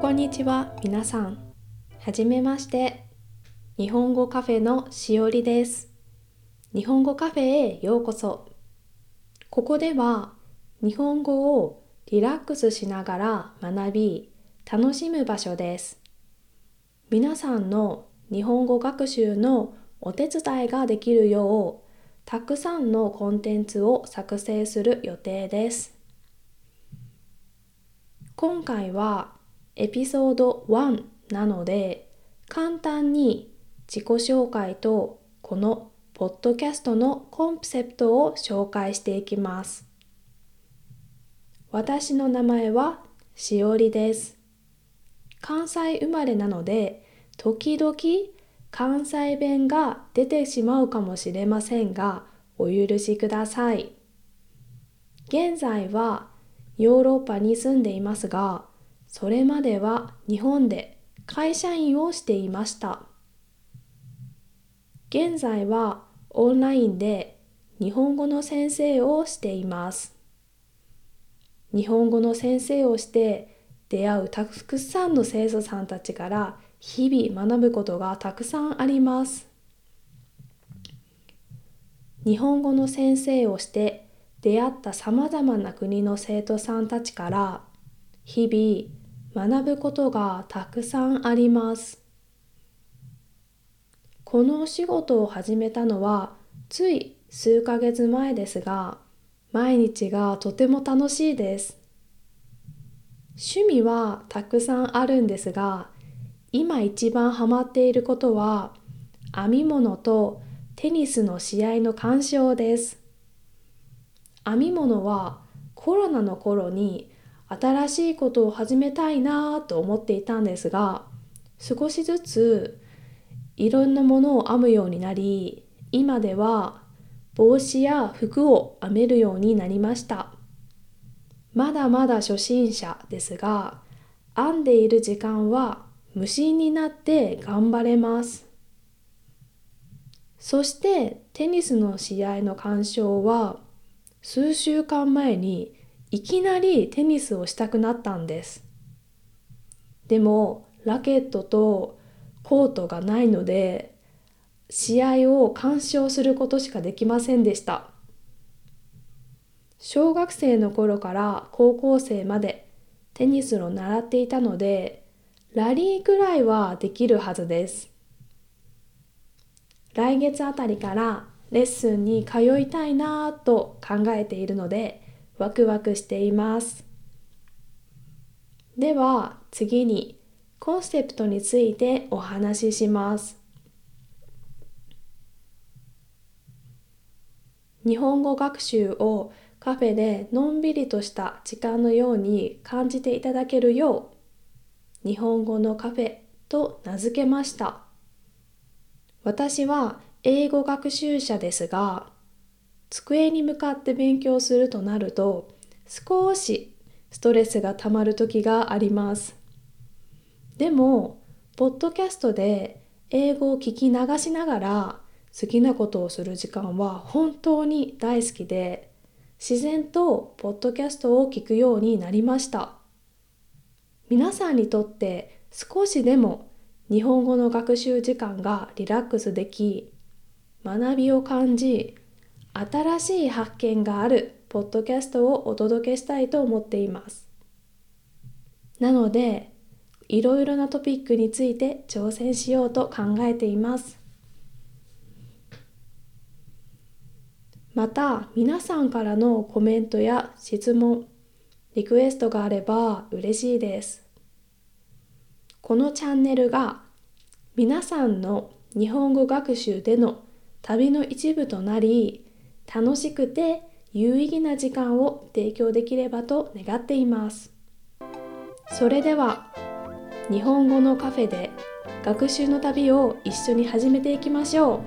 こんにちは、皆さん。はじめまして。日本語カフェのしおりです。日本語カフェへようこそ。ここでは日本語をリラックスしながら学び、楽しむ場所です。皆さんの日本語学習のお手伝いができるよう、たくさんのコンテンツを作成する予定です。今回はエピソード1なので、簡単に自己紹介とこのポッドキャストのコンセプトを紹介していきます。私の名前はしおりです。関西生まれなので、時々関西弁が出てしまうかもしれませんが、お許しください。現在はヨーロッパに住んでいますが、それまでは日本で会社員をしていました。現在はオンラインで日本語の先生をしています。日本語の先生をして出会うたくさんの生徒さんたちから日々学ぶことがたくさんあります。日本語の先生をして出会ったさまざまな国の生徒さんたちから日々学ぶことがたくさんあります。このお仕事を始めたのはつい数ヶ月前ですが、毎日がとても楽しいです。趣味はたくさんあるんですが、今一番ハマっていることは編み物とテニスの試合の鑑賞です。編み物はコロナの頃に新しいことを始めたいなと思っていたんですが、少しずついろんなものを編むようになり、今では帽子や服を編めるようになりました。まだまだ初心者ですが、編んでいる時間は無心になって頑張れます。そしてテニスの試合の鑑賞は数週間前にいきなりテニスをしたくなったんです。でもラケットとコートがないので試合を鑑賞することしかできませんでした。小学生の頃から高校生までテニスを習っていたのでラリーくらいはできるはずです。来月あたりからレッスンに通いたいなぁと考えているのでワクワクしています。では次にコンセプトについてお話しします。日本語学習をカフェでのんびりとした時間のように感じていただけるよう日本語のカフェと名付けました。私は英語学習者ですが、机に向かって勉強するとなると少しストレスがたまる時があります。でも、ポッドキャストで英語を聞き流しながら好きなことをする時間は本当に大好きで、自然とポッドキャストを聞くようになりました。皆さんにとって少しでも日本語の学習時間がリラックスでき、学びを感じ、新しい発見があるポッドキャストをお届けしたいと思っています。なので、いろいろなトピックについて挑戦しようと考えています。また、皆さんからのコメントや質問、リクエストがあれば嬉しいです。このチャンネルが皆さんの日本語学習での旅の一部となり、楽しくて有意義な時間を提供できればと願っています。それでは、日本語のカフェで学習の旅を一緒に始めていきましょう。